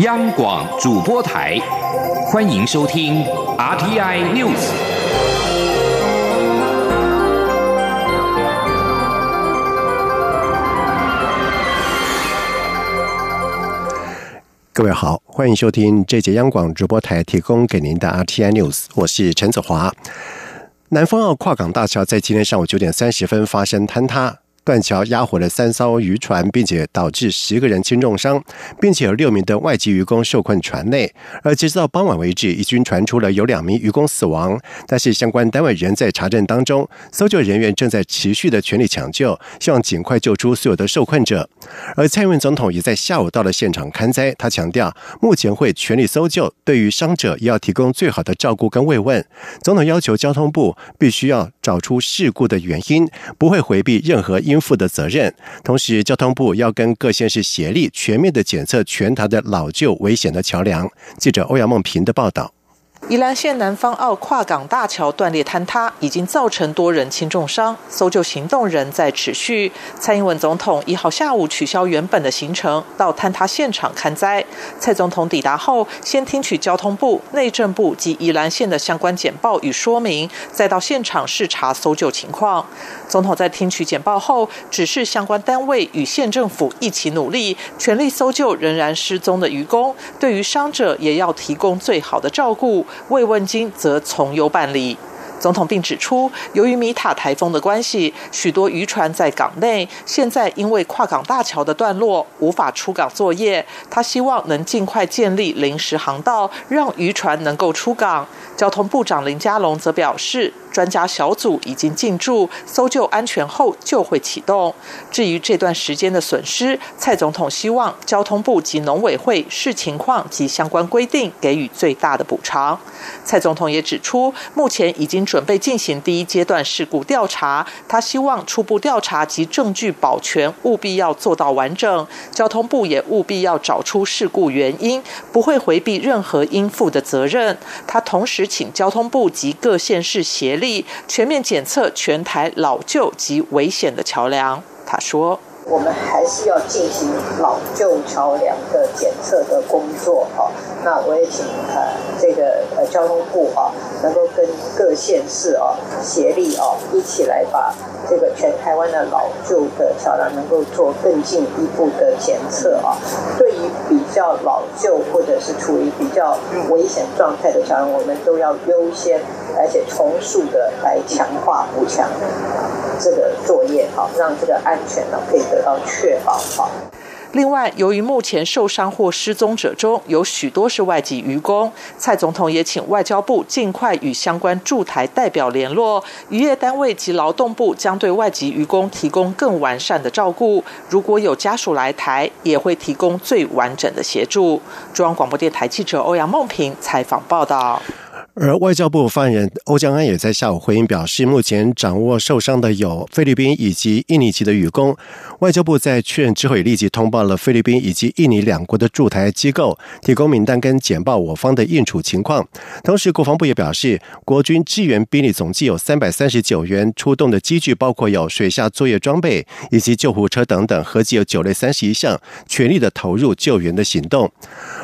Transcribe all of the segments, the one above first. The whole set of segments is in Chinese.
央广主播台，欢迎收听 RTI News。各位好，欢迎收听这节央广直播台提供给您的 RTI News，我是陈子华。南方澳跨港大桥在今天上午九点三十分发生坍塌。断桥压毁了三艘渔船，并且导致十个人轻重伤，并且有六名的外籍渔工受困船内。而截止到傍晚为止，已经传出了有两名渔工死亡，但是相关单位仍在查证当中，搜救人员正在持续的全力抢救，希望尽快救出所有的受困者。而蔡英文总统也在下午到了现场看灾，他强调目前会全力搜救，对于伤者也要提供最好的照顾跟慰问。总统要求交通部必须要找出事故的原因，不会回避任何因。肩负的责任，同时交通部要跟各县市协力，全面的检测全台的老旧危险的桥梁。记者欧阳梦平的报道。宜兰县南方澳跨港大桥断裂坍塌，已经造成多人轻重伤，搜救行动仍在持续。蔡英文总统一号下午取消原本的行程，到坍塌现场看灾。蔡总统抵达后，先听取交通部、内政部及宜兰县的相关简报与说明，再到现场视察搜救情况。总统在听取简报后，指示相关单位与县政府一起努力，全力搜救仍然失踪的渔工。对于伤者，也要提供最好的照顾。慰问金则从优办理。总统并指出，由于米塔台风的关系，许多渔船在港内，现在因为跨港大桥的段落无法出港作业。他希望能尽快建立临时航道，让渔船能够出港。交通部长林佳龙则表示。专家小组已经进驻，搜救安全后就会启动。至于这段时间的损失，蔡总统希望交通部及农委会视情况及相关规定给予最大的补偿。蔡总统也指出，目前已经准备进行第一阶段事故调查，他希望初步调查及证据保全务必要做到完整。交通部也务必要找出事故原因，不会回避任何应负的责任。他同时请交通部及各县市协力。全面检测全台老旧及危险的桥梁，他说：“我们还是要进行老旧桥梁的检测的工作哈。那我也请呃这个呃交通部啊，能够跟各县市啊协力啊，一起来把这个全台湾的老旧的桥梁能够做更进一步的检测啊。对于比较老旧或者是处于比较危险状态的桥梁，我们都要优先。”而且重塑的来强化补强这个作业，好让这个安全呢可以得到确保，好。另外，由于目前受伤或失踪者中有许多是外籍渔工，蔡总统也请外交部尽快与相关驻台代表联络，渔业单位及劳动部将对外籍渔工提供更完善的照顾。如果有家属来台，也会提供最完整的协助。中央广播电台记者欧阳梦平采访报道。而外交部发言人欧江安也在下午回应表示，目前掌握受伤的有菲律宾以及印尼籍的渔工。外交部在确认之后，也立即通报了菲律宾以及印尼两国的驻台机构，提供名单跟简报我方的应处情况。同时，国防部也表示，国军支援兵力总计有三百三十九员，出动的机具包括有水下作业装备以及救护车等等，合计有九类三十一项，全力的投入救援的行动。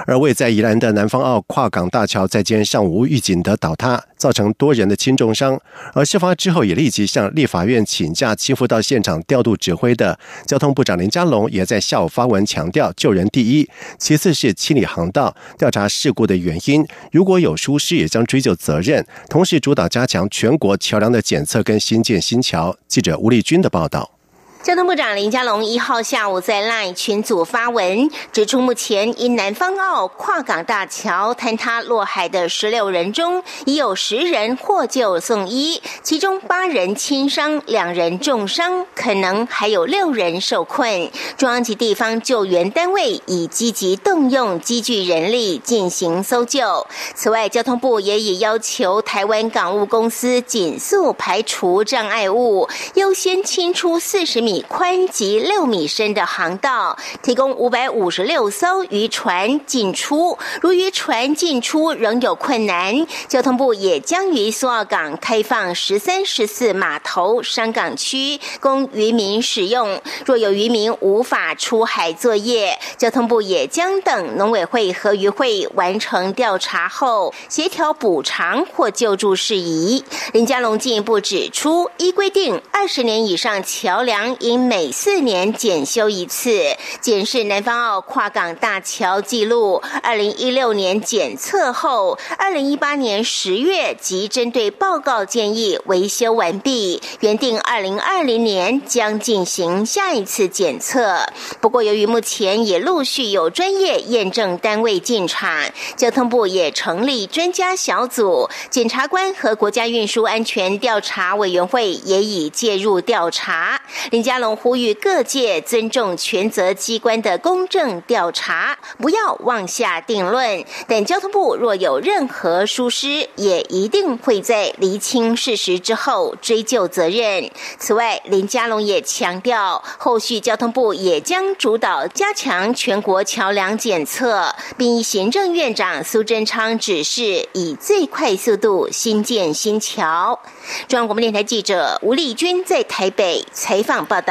而位在宜兰的南方澳跨港大桥，在今天上午预警。的倒塌造成多人的轻重伤，而事发之后也立即向立法院请假，亲赴到现场调度指挥的交通部长林佳龙也在下午发文强调救人第一，其次是清理航道，调查事故的原因，如果有疏失也将追究责任，同时主导加强全国桥梁的检测跟新建新桥。记者吴立军的报道。交通部长林佳龙一号下午在 LINE 群组发文，指出目前因南方澳跨港大桥坍塌落海的十六人中，已有十人获救送医，其中八人轻伤，两人重伤，可能还有六人受困。中央及地方救援单位已积极动用机具人力进行搜救。此外，交通部也已要求台湾港务公司紧速排除障碍物，优先清出四十米。米宽及六米深的航道，提供五百五十六艘渔船进出。如渔船进出仍有困难，交通部也将于苏澳港开放十三、十四码头商港区供渔民使用。若有渔民无法出海作业，交通部也将等农委会和渔会完成调查后，协调补偿或救助事宜。林佳龙进一步指出，依规定，二十年以上桥梁应每四年检修一次。检视南方澳跨港大桥记录，二零一六年检测后，二零一八年十月即针对报告建议维修完毕，原定二零二零年将进行下一次检测。不过，由于目前也陆续有专业验证单位进场，交通部也成立专家小组，检察官和国家运输安全调查委员会也已介入调查。林佳龙呼吁各界尊重权责机关的公正调查，不要妄下定论。但交通部若有任何疏失，也一定会在厘清事实之后追究责任。此外，林佳龙也强调，后续交通部也将主导加强全国桥梁检测，并依行政院长苏贞昌指示，以最快速度新建新桥。中央广播电台记者吴丽君在台北采访报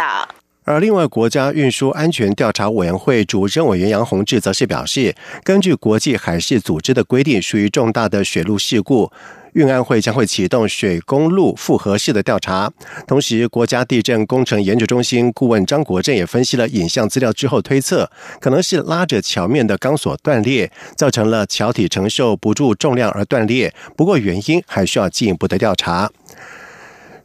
而另外，国家运输安全调查委员会主任委员杨宏志则是表示，根据国际海事组织的规定，属于重大的水路事故，运安会将会启动水公路复合式的调查。同时，国家地震工程研究中心顾问张国正也分析了影像资料之后推测，可能是拉着桥面的钢索断裂，造成了桥体承受不住重量而断裂。不过，原因还需要进一步的调查。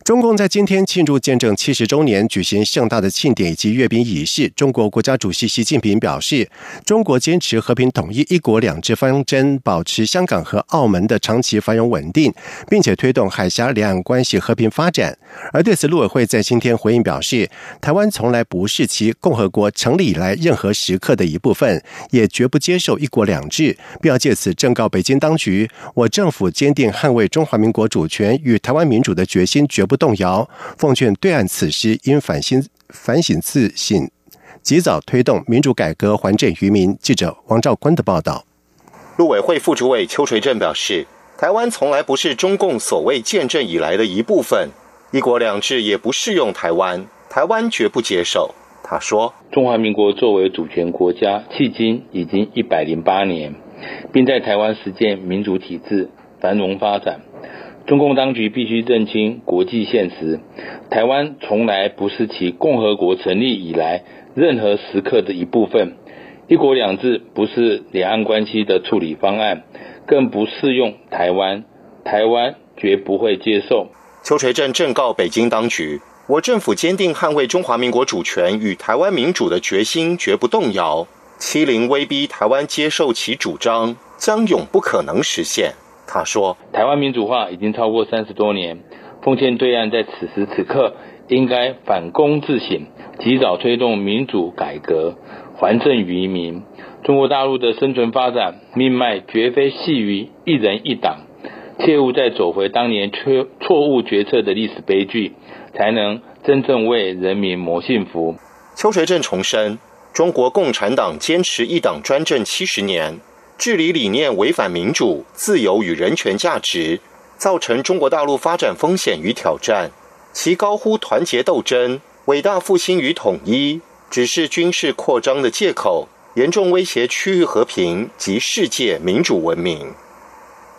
中共在今天庆祝建政七十周年，举行盛大的庆典以及阅兵仪式。中国国家主席习近平表示，中国坚持和平统一、一国两制方针，保持香港和澳门的长期繁荣稳定，并且推动海峡两岸关系和平发展。而对此，陆委会在今天回应表示，台湾从来不是其共和国成立以来任何时刻的一部分，也绝不接受一国两制，并要借此正告北京当局，我政府坚定捍卫中华民国主权与台湾民主的决心绝不。动摇，奉劝对岸此时应反省反省自省，及早推动民主改革，还政于民。记者王兆坤的报道。陆委会副主委邱垂正表示，台湾从来不是中共所谓建政以来的一部分，一国两制也不适用台湾，台湾绝不接受。他说，中华民国作为主权国家，迄今已经一百零八年，并在台湾实践民主体制，繁荣发展。中共当局必须认清国际现实，台湾从来不是其共和国成立以来任何时刻的一部分。一国两制不是两岸关系的处理方案，更不适用台湾，台湾绝不会接受。邱垂正正告北京当局：我政府坚定捍卫中华民国主权与台湾民主的决心绝不动摇，欺凌威逼台湾接受其主张，将永不可能实现。他说：“台湾民主化已经超过三十多年，奉劝对岸在此时此刻应该反躬自省，及早推动民主改革，还政于民。中国大陆的生存发展命脉绝非系于一人一党，切勿再走回当年错错误决策的历史悲剧，才能真正为人民谋幸福。”邱垂正重申，中国共产党坚持一党专政七十年。治理理念违反民主、自由与人权价值，造成中国大陆发展风险与挑战。其高呼团结斗争、伟大复兴与统一，只是军事扩张的借口，严重威胁区域和平及世界民主文明。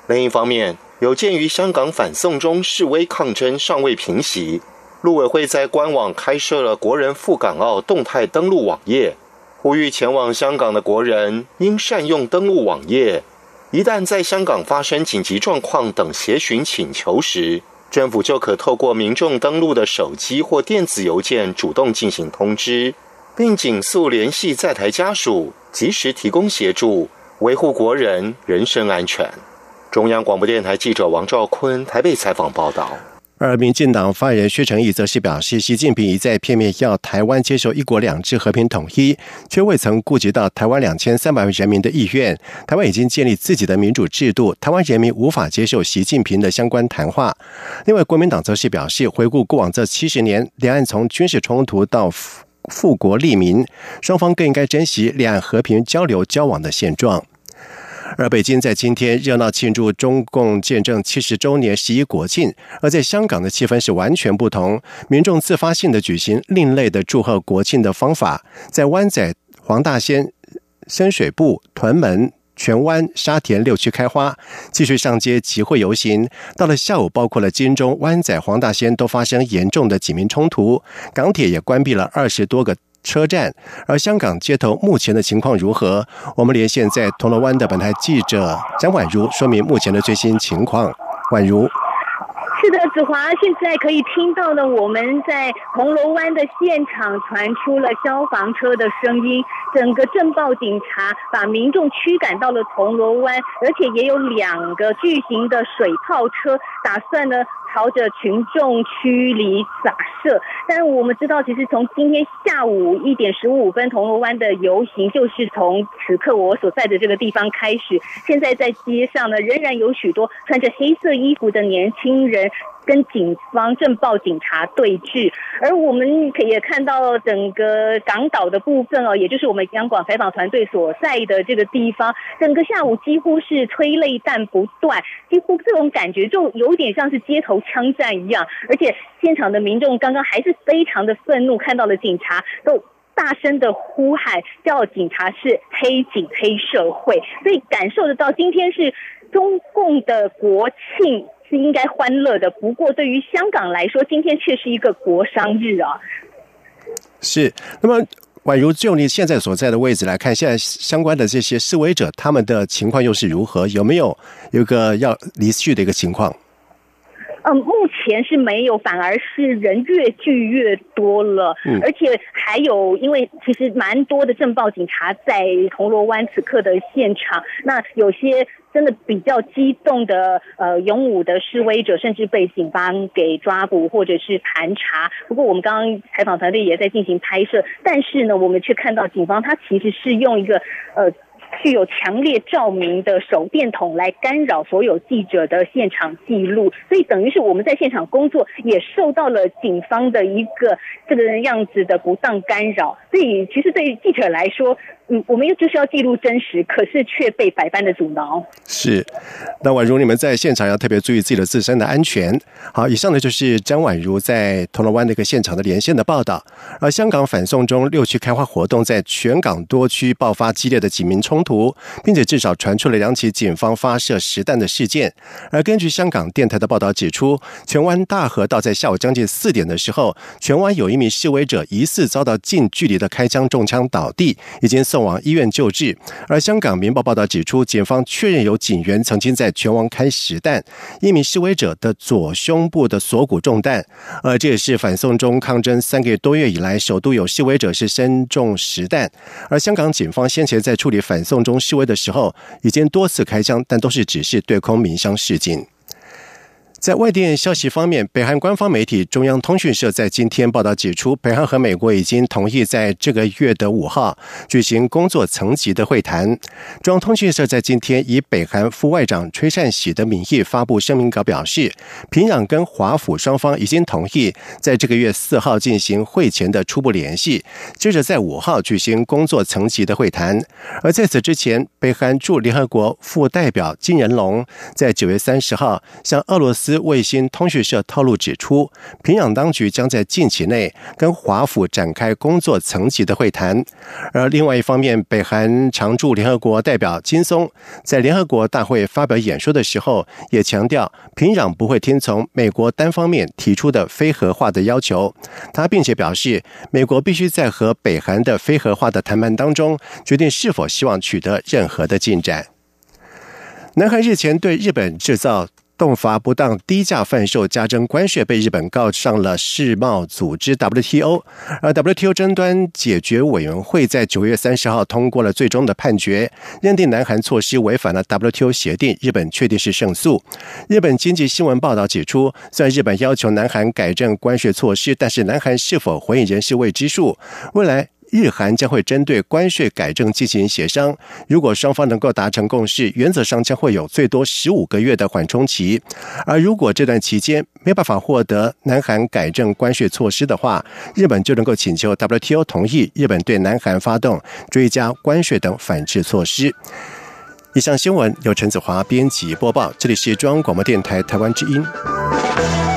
另一方面，有鉴于香港反送中示威抗争尚未平息，陆委会在官网开设了国人赴港澳动态登录网页。呼吁前往香港的国人应善用登录网页。一旦在香港发生紧急状况等协寻请求时，政府就可透过民众登录的手机或电子邮件主动进行通知，并紧速联系在台家属，及时提供协助，维护国人人身安全。中央广播电台记者王兆坤台北采访报道。而民进党发言人薛成义则是表示，习近平一再片面要台湾接受“一国两制”和平统一，却未曾顾及到台湾两千三百万人民的意愿。台湾已经建立自己的民主制度，台湾人民无法接受习近平的相关谈话。另外，国民党则是表示，回顾过往这七十年，两岸从军事冲突到富国利民，双方更应该珍惜两岸和平交流交往的现状。而北京在今天热闹庆祝中共建政七十周年十一国庆，而在香港的气氛是完全不同，民众自发性的举行另类的祝贺国庆的方法，在湾仔、黄大仙、深水埗、屯门、荃湾、沙田六区开花，继续上街集会游行。到了下午，包括了金钟、湾仔、黄大仙都发生严重的警民冲突，港铁也关闭了二十多个。车站，而香港街头目前的情况如何？我们连线在铜锣湾的本台记者张婉如，说明目前的最新情况。婉如。是的，子华，现在可以听到呢，我们在铜锣湾的现场传出了消防车的声音，整个镇暴警察把民众驱赶到了铜锣湾，而且也有两个巨型的水炮车，打算呢朝着群众区里洒射。但我们知道，其实从今天下午一点十五分，铜锣湾的游行就是从此刻我所在的这个地方开始。现在在街上呢，仍然有许多穿着黑色衣服的年轻人。跟警方镇暴警察对峙，而我们可也看到整个港岛的部分哦，也就是我们央广采访团队所在的这个地方，整个下午几乎是催泪弹不断，几乎这种感觉就有点像是街头枪战一样，而且现场的民众刚刚还是非常的愤怒，看到了警察都大声的呼喊，叫警察是黑警黑社会，所以感受得到今天是中共的国庆。是应该欢乐的，不过对于香港来说，今天却是一个国殇日啊。是，那么宛如就你现在所在的位置来看，现在相关的这些示威者，他们的情况又是如何？有没有有一个要离去的一个情况？嗯，目前是没有，反而是人越聚越多了，而且还有，因为其实蛮多的政暴警察在铜锣湾此刻的现场，那有些真的比较激动的呃勇武的示威者，甚至被警方给抓捕或者是盘查。不过我们刚刚采访团队也在进行拍摄，但是呢，我们却看到警方他其实是用一个呃。具有强烈照明的手电筒来干扰所有记者的现场记录，所以等于是我们在现场工作也受到了警方的一个这个样子的不当干扰。所以其实对于记者来说，嗯，我们又就是要记录真实，可是却被百般的阻挠。是，那宛如你们在现场要特别注意自己的自身的安全。好，以上呢就是张宛如在铜锣湾的一个现场的连线的报道。而香港反送中六区开花活动，在全港多区爆发激烈的警民冲，图并且至少传出了两起警方发射实弹的事件。而根据香港电台的报道指出，荃湾大河道在下午将近四点的时候，荃湾有一名示威者疑似遭到近距离的开枪中枪倒地，已经送。往医院救治。而香港《明报》报道指出，警方确认有警员曾经在荃湾开实弹，一名示威者的左胸部的锁骨中弹。而这也是反送中抗争三个月多月以来，首度有示威者是身中实弹。而香港警方先前在处理反送空中示威的时候，已经多次开枪，但都是只是对空鸣枪示警。在外电消息方面，北韩官方媒体中央通讯社在今天报道指出，北韩和美国已经同意在这个月的五号举行工作层级的会谈。中央通讯社在今天以北韩副外长崔善喜的名义发布声明稿，表示平壤跟华府双方已经同意在这个月四号进行会前的初步联系，接着在五号举行工作层级的会谈。而在此之前，北韩驻联合国副代表金仁龙在九月三十号向俄罗斯。斯卫星通讯社透露指出，平壤当局将在近期内跟华府展开工作层级的会谈。而另外一方面，北韩常驻联合国代表金松在联合国大会发表演说的时候，也强调平壤不会听从美国单方面提出的非核化的要求。他并且表示，美国必须在和北韩的非核化的谈判当中，决定是否希望取得任何的进展。南韩日前对日本制造。动罚不当低价贩售加征关税，被日本告上了世贸组织 WTO。而 WTO 争端解决委员会在九月三十号通过了最终的判决，认定南韩措施违反了 WTO 协定，日本确定是胜诉。日本经济新闻报道指出，虽然日本要求南韩改正关税措施，但是南韩是否回应仍是未知数。未来。日韩将会针对关税改正进行协商，如果双方能够达成共识，原则上将会有最多十五个月的缓冲期。而如果这段期间没办法获得南韩改正关税措施的话，日本就能够请求 WTO 同意日本对南韩发动追加关税等反制措施。以上新闻由陈子华编辑播报，这里是中央广播电台台湾之音。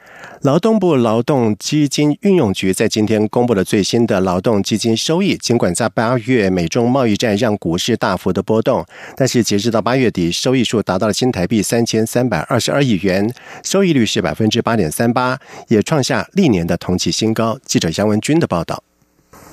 劳动部劳动基金运用局在今天公布了最新的劳动基金收益。尽管在八月美中贸易战让股市大幅的波动，但是截止到八月底，收益数达到了新台币三千三百二十二亿元，收益率是百分之八点三八，也创下历年的同期新高。记者杨文军的报道。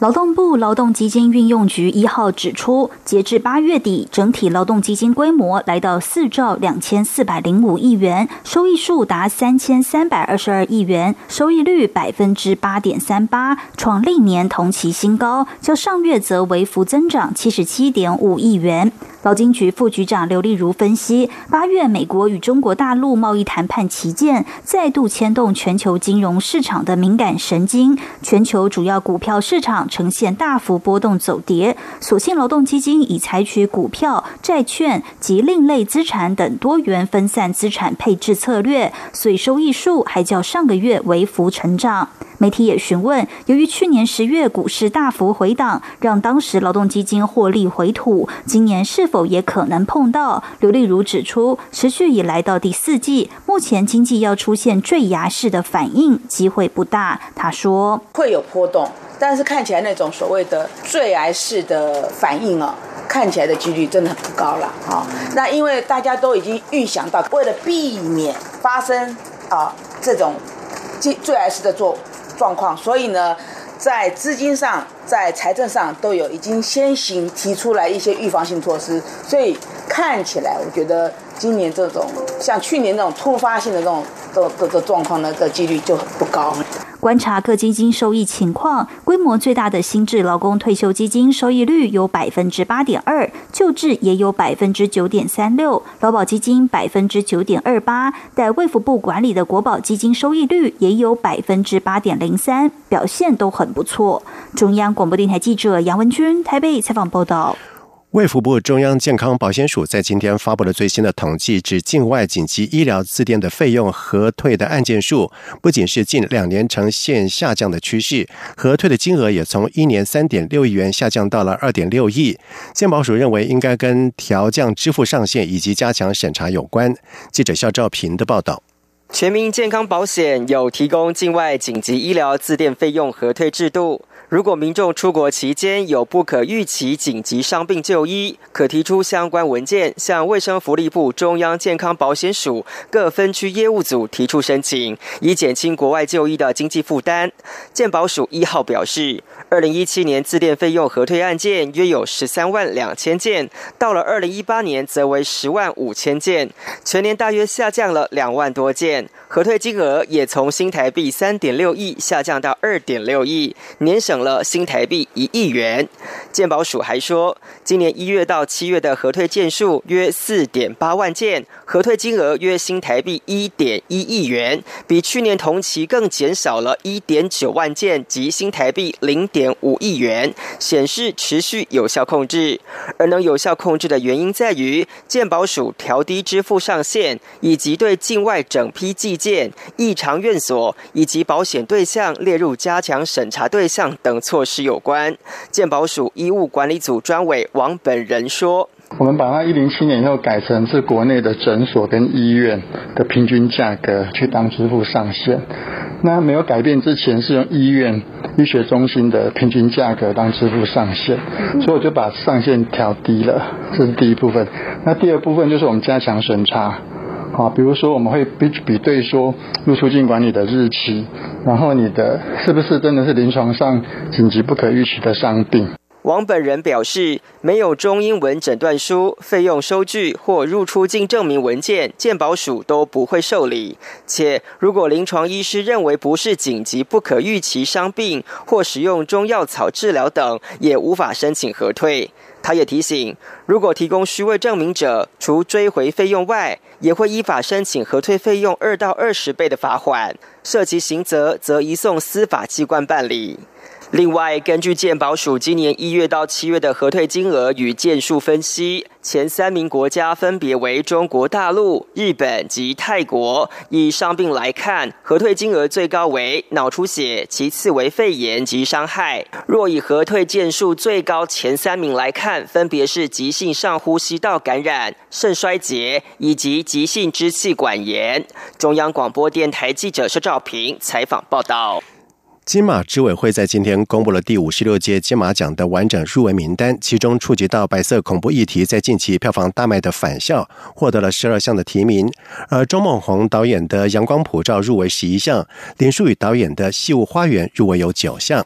劳动部劳动基金运用局一号指出，截至八月底，整体劳动基金规模来到四兆两千四百零五亿元，收益数达三千三百二十二亿元，收益率百分之八点三八，创历年同期新高，较上月则为负增长七十七点五亿元。劳金局副局长刘丽如分析，八月美国与中国大陆贸易谈判旗舰再度牵动全球金融市场的敏感神经，全球主要股票市场呈现大幅波动走跌。所幸劳动基金已采取股票、债券及另类资产等多元分散资产配置策略，所以收益数还较上个月微幅成长。媒体也询问，由于去年十月股市大幅回档，让当时劳动基金获利回吐，今年是否也可能碰到？刘丽如指出，持续以来到第四季，目前经济要出现坠崖式的反应机会不大。他说会有波动，但是看起来那种所谓的坠崖式的反应啊，看起来的几率真的很不高了啊。那因为大家都已经预想到，为了避免发生啊这种坠坠崖式的做。状况，所以呢，在资金上、在财政上都有已经先行提出来一些预防性措施，所以看起来，我觉得今年这种像去年那种突发性的这种的的的状况呢的几率就不高。观察各基金收益情况，规模最大的新制劳工退休基金收益率有百分之八点二，旧制也有百分之九点三六，劳保基金百分之九点二八，在卫福部管理的国保基金收益率也有百分之八点零三，表现都很不错。中央广播电台记者杨文君台北采访报道。卫福部中央健康保险署在今天发布了最新的统计，指境外紧急医疗自垫的费用核退的案件数，不仅是近两年呈现下降的趋势，核退的金额也从一年三点六亿元下降到了二点六亿。健保署认为，应该跟调降支付上限以及加强审查有关。记者肖兆平的报道。全民健康保险有提供境外紧急医疗自垫费用核退制度。如果民众出国期间有不可预期紧急伤病就医，可提出相关文件，向卫生福利部中央健康保险署各分区业务组提出申请，以减轻国外就医的经济负担。健保署一号表示，二零一七年自垫费用核退案件约有十三万两千件，到了二零一八年则为十万五千件，全年大约下降了两万多件。核退金额也从新台币三点六亿下降到二点六亿，年省了新台币一亿元。健保署还说，今年一月到七月的核退件数约四点八万件，核退金额约新台币一点一亿元，比去年同期更减少了一点九万件及新台币零点五亿元，显示持续有效控制。而能有效控制的原因在于健保署调低支付上限，以及对境外整批计。件异常院所以及保险对象列入加强审查对象等措施有关。健保署医务管理组专委王本人说。我们把它一零七年以后改成是国内的诊所跟医院的平均价格去当支付上限。那没有改变之前是用医院医学中心的平均价格当支付上限，所以我就把上限调低了，这是第一部分。那第二部分就是我们加强审查，啊，比如说我们会比比对说入出境管理的日期，然后你的是不是真的是临床上紧急不可预期的伤病。王本人表示，没有中英文诊断书、费用收据或入出境证明文件，健保署都不会受理。且如果临床医师认为不是紧急不可预期伤病，或使用中药草治疗等，也无法申请核退。他也提醒，如果提供虚伪证明者，除追回费用外，也会依法申请核退费用二到二十倍的罚款，涉及刑责，则移送司法机关办理。另外，根据健保署今年一月到七月的核退金额与件数分析，前三名国家分别为中国大陆、日本及泰国。以伤病来看，核退金额最高为脑出血，其次为肺炎及伤害。若以核退件数最高前三名来看，分别是急性上呼吸道感染、肾衰竭以及急性支气管炎。中央广播电台记者施兆平采访报道。金马执委会在今天公布了第五十六届金马奖的完整入围名单，其中触及到白色恐怖议题在近期票房大卖的《返校》获得了十二项的提名，而周梦红导演的《阳光普照》入围十一项，林书宇导演的《戏物花园》入围有九项。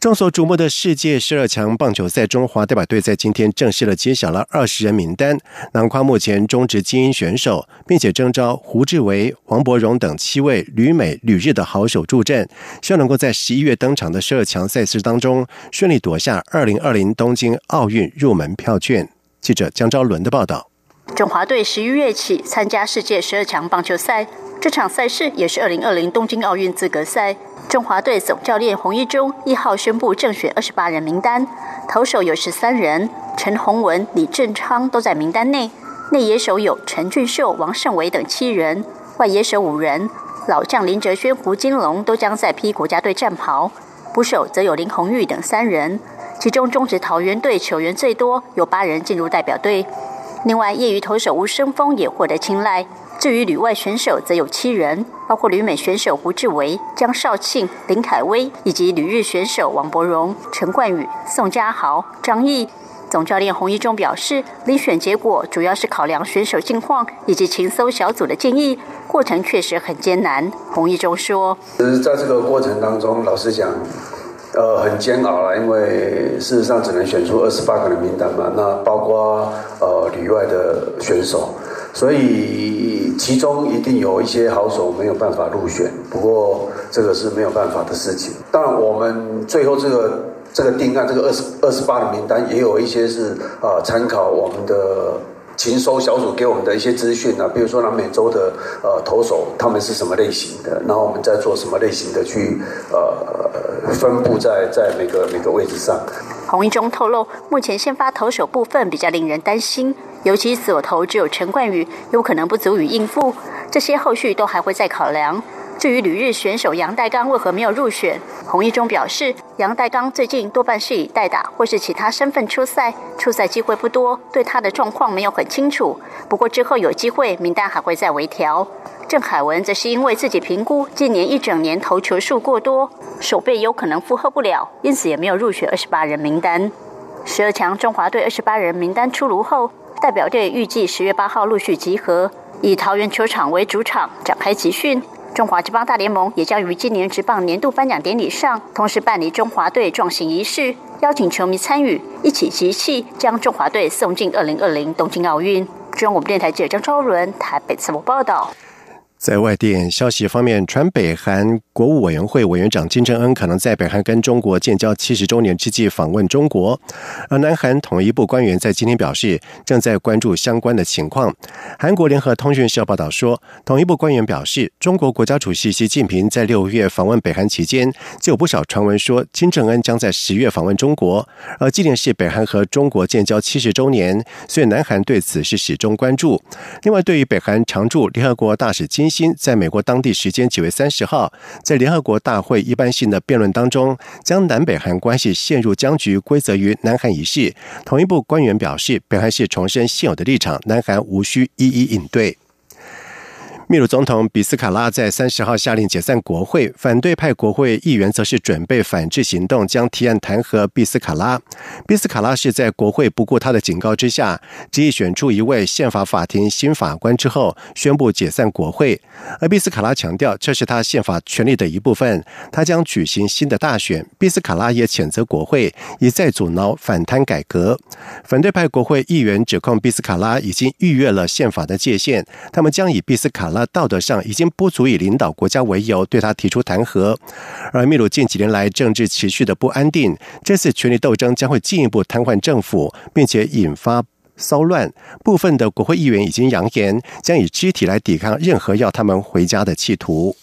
众所瞩目的世界十二强棒球赛，中华代表队在今天正式的揭晓了二十人名单，囊括目前中职精英选手，并且征召胡志伟、王柏荣等七位旅美旅日的好手助阵，希望能够在十一月登场的十二强赛事当中顺利夺下二零二零东京奥运入门票券。记者江昭伦的报道。中华队十一月起参加世界十二强棒球赛，这场赛事也是二零二零东京奥运资格赛。中华队总教练洪一中一号宣布正选二十八人名单，投手有十三人，陈宏文、李正昌都在名单内。内野手有陈俊秀、王胜伟等七人，外野手五人，老将林哲轩、胡金龙都将再披国家队战袍。捕手则有林红玉等三人，其中中职桃园队球员最多，有八人进入代表队。另外，业余投手吴生峰也获得青睐。至于旅外选手，则有七人，包括旅美选手胡志伟、江少庆、林凯威，以及旅日选手王柏荣、陈冠宇、宋家豪、张毅。总教练洪一中表示，遴选结果主要是考量选手近况以及情搜小组的建议，过程确实很艰难。洪一中说：“其实在这个过程当中，老实讲，呃，很煎熬了，因为事实上只能选出二十八个人名单嘛，那包括呃里外的选手。”所以其中一定有一些好手没有办法入选，不过这个是没有办法的事情。当然，我们最后这个这个定案，这个二十二十八的名单，也有一些是啊参考我们的勤收小组给我们的一些资讯啊，比如说南美洲的呃投手他们是什么类型的，然后我们再做什么类型的去呃分布在在每个每个位置上。洪一中透露，目前先发投手部分比较令人担心。尤其左投只有陈冠宇，有可能不足以应付，这些后续都还会再考量。至于旅日选手杨代刚为何没有入选，洪一中表示，杨代刚最近多半是以代打或是其他身份出赛，出赛机会不多，对他的状况没有很清楚。不过之后有机会，名单还会再微调。郑海文则是因为自己评估今年一整年投球数过多，手背有可能负荷不了，因此也没有入选二十八人名单。十二强中华队二十八人名单出炉后。代表队预计十月八号陆续集合，以桃园球场为主场展开集训。中华职棒大联盟也将于今年职棒年度颁奖典礼上，同时办理中华队壮行仪式，邀请球迷参与，一起集气，将中华队送进二零二零东京奥运。中央广播电台记者张超伦台北次播报道。在外电消息方面，传北韩国务委员会委员长金正恩可能在北韩跟中国建交七十周年之际访问中国。而南韩统一部官员在今天表示，正在关注相关的情况。韩国联合通讯社报道说，统一部官员表示，中国国家主席习近平在六月访问北韩期间，就有不少传闻说金正恩将在十月访问中国。而今年是北韩和中国建交七十周年，所以南韩对此是始终关注。另外，对于北韩常驻联合国大使金。新在美国当地时间九月三十号，在联合国大会一般性的辩论当中，将南北韩关系陷入僵局归责于南韩一事。同一部官员表示，北韩是重申现有的立场，南韩无需一一应对。秘鲁总统比斯卡拉在三十号下令解散国会，反对派国会议员则是准备反制行动，将提案弹劾比斯卡拉。比斯卡拉是在国会不顾他的警告之下，执意选出一位宪法法庭新法官之后，宣布解散国会。而比斯卡拉强调，这是他宪法权利的一部分，他将举行新的大选。比斯卡拉也谴责国会一再阻挠反贪改革。反对派国会议员指控比斯卡拉已经逾越了宪法的界限，他们将以比斯卡拉。道德上已经不足以领导国家为由，对他提出弹劾。而秘鲁近几年来政治持续的不安定，这次权力斗争将会进一步瘫痪政府，并且引发骚乱。部分的国会议员已经扬言，将以肢体来抵抗任何要他们回家的企图。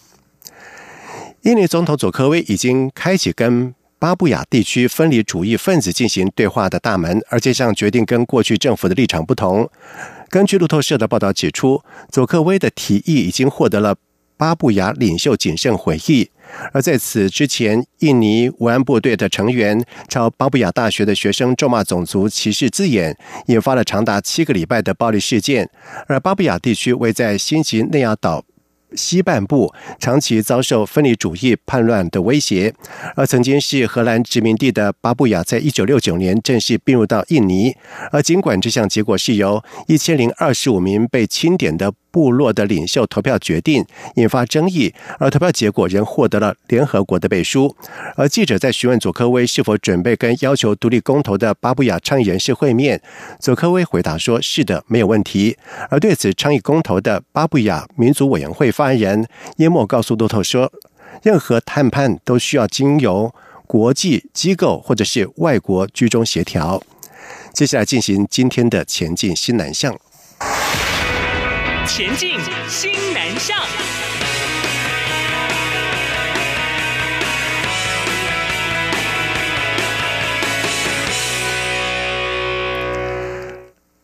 印尼总统佐科威已经开启跟巴布亚地区分离主义分子进行对话的大门，而这项决定跟过去政府的立场不同。根据路透社的报道指出，佐克威的提议已经获得了巴布亚领袖谨慎回忆。而在此之前，印尼维安部队的成员朝巴布亚大学的学生咒骂种族歧视字眼，引发了长达七个礼拜的暴力事件。而巴布亚地区位在新几内亚岛。西半部长期遭受分离主义叛乱的威胁，而曾经是荷兰殖民地的巴布亚，在一九六九年正式并入到印尼。而尽管这项结果是由一千零二十五名被清点的。部落的领袖投票决定引发争议，而投票结果仍获得了联合国的背书。而记者在询问佐科威是否准备跟要求独立公投的巴布亚倡议人士会面，佐科威回答说：“是的，没有问题。”而对此倡议公投的巴布亚民族委员会发言人耶莫告诉路透说：“任何谈判都需要经由国际机构或者是外国居中协调。”接下来进行今天的前进新南向。前进新南向。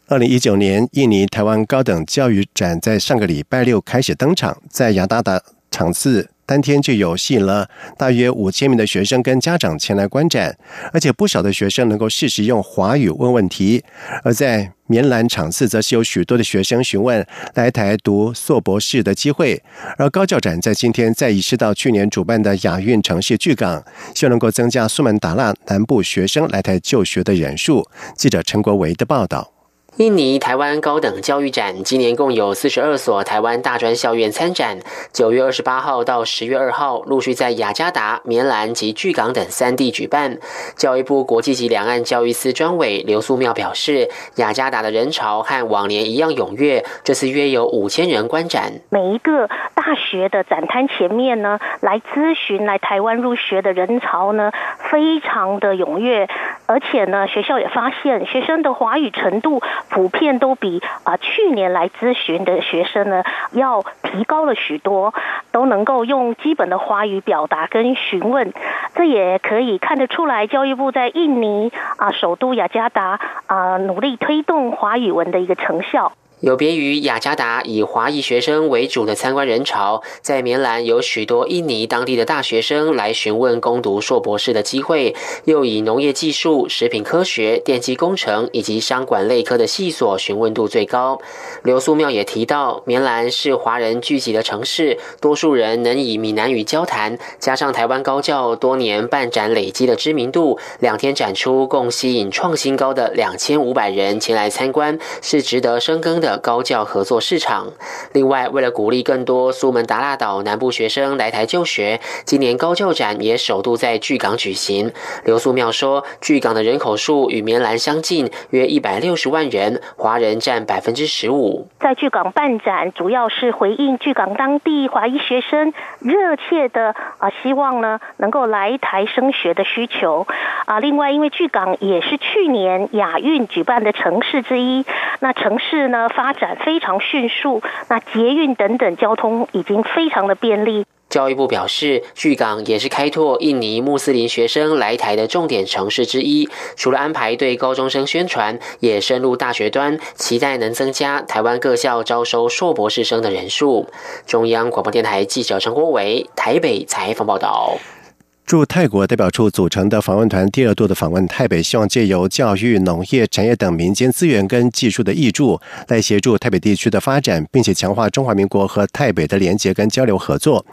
二零一九年印尼台湾高等教育展在上个礼拜六开始登场，在雅达达场次。当天就有吸引了大约五千名的学生跟家长前来观展，而且不少的学生能够适时用华语问问题。而在棉兰场次，则是有许多的学生询问来台读硕博士的机会。而高教展在今天再移师到去年主办的亚运城市巨港，希望能够增加苏门答腊南部学生来台就学的人数。记者陈国维的报道。印尼台湾高等教育展今年共有四十二所台湾大专校院参展，九月二十八号到十月二号陆续在雅加达、棉兰及巨港等三地举办。教育部国际级两岸教育司专委刘素妙表示，雅加达的人潮和往年一样踊跃，这次约有五千人观展。每一个大学的展摊前面呢，来咨询来台湾入学的人潮呢，非常的踊跃，而且呢，学校也发现学生的华语程度。普遍都比啊去年来咨询的学生呢要提高了许多，都能够用基本的华语表达跟询问，这也可以看得出来教育部在印尼啊首都雅加达啊努力推动华语文的一个成效。有别于雅加达以华裔学生为主的参观人潮，在棉兰有许多印尼当地的大学生来询问攻读硕博士的机会，又以农业技术、食品科学、电机工程以及商管类科的系所询问度最高。刘素妙也提到，棉兰是华人聚集的城市，多数人能以闽南语交谈，加上台湾高教多年办展累积的知名度，两天展出共吸引创新高的两千五百人前来参观，是值得深耕的。高教合作市场。另外，为了鼓励更多苏门答腊岛南部学生来台就学，今年高教展也首度在巨港举行。刘素妙说，巨港的人口数与棉兰相近，约一百六十万人，华人占百分之十五。在巨港办展，主要是回应巨港当地华裔学生热切的啊，希望呢能够来台升学的需求啊。另外，因为巨港也是去年亚运举办的城市之一，那城市呢？发展非常迅速，那捷运等等交通已经非常的便利。教育部表示，巨港也是开拓印尼穆斯林学生来台的重点城市之一。除了安排对高中生宣传，也深入大学端，期待能增加台湾各校招收硕博士生的人数。中央广播电台记者陈国伟台北采访报道。驻泰国代表处组成的访问团第二度的访问台北，希望借由教育、农业、产业等民间资源跟技术的益助，来协助台北地区的发展，并且强化中华民国和台北的连结跟交流合作。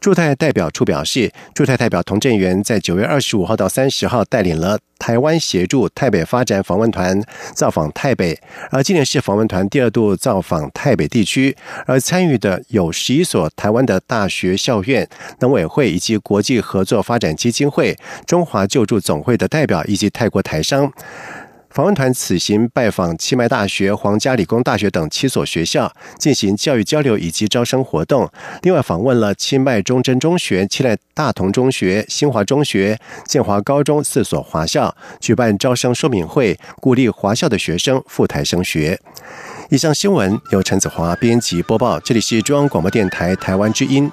驻泰代表处表示，驻泰代表童振源在九月二十五号到三十号带领了。台湾协助台北发展访问团造访台北，而今年是访问团第二度造访台北地区，而参与的有十一所台湾的大学校院、农委会以及国际合作发展基金会、中华救助总会的代表以及泰国台商。访问团此行拜访清迈大学、皇家理工大学等七所学校，进行教育交流以及招生活动。另外，访问了清迈中正中学、清迈大同中学、新华中学、建华高中四所华校，举办招生说明会，鼓励华校的学生赴台升学。以上新闻由陈子华编辑播报，这里是中央广播电台台湾之音。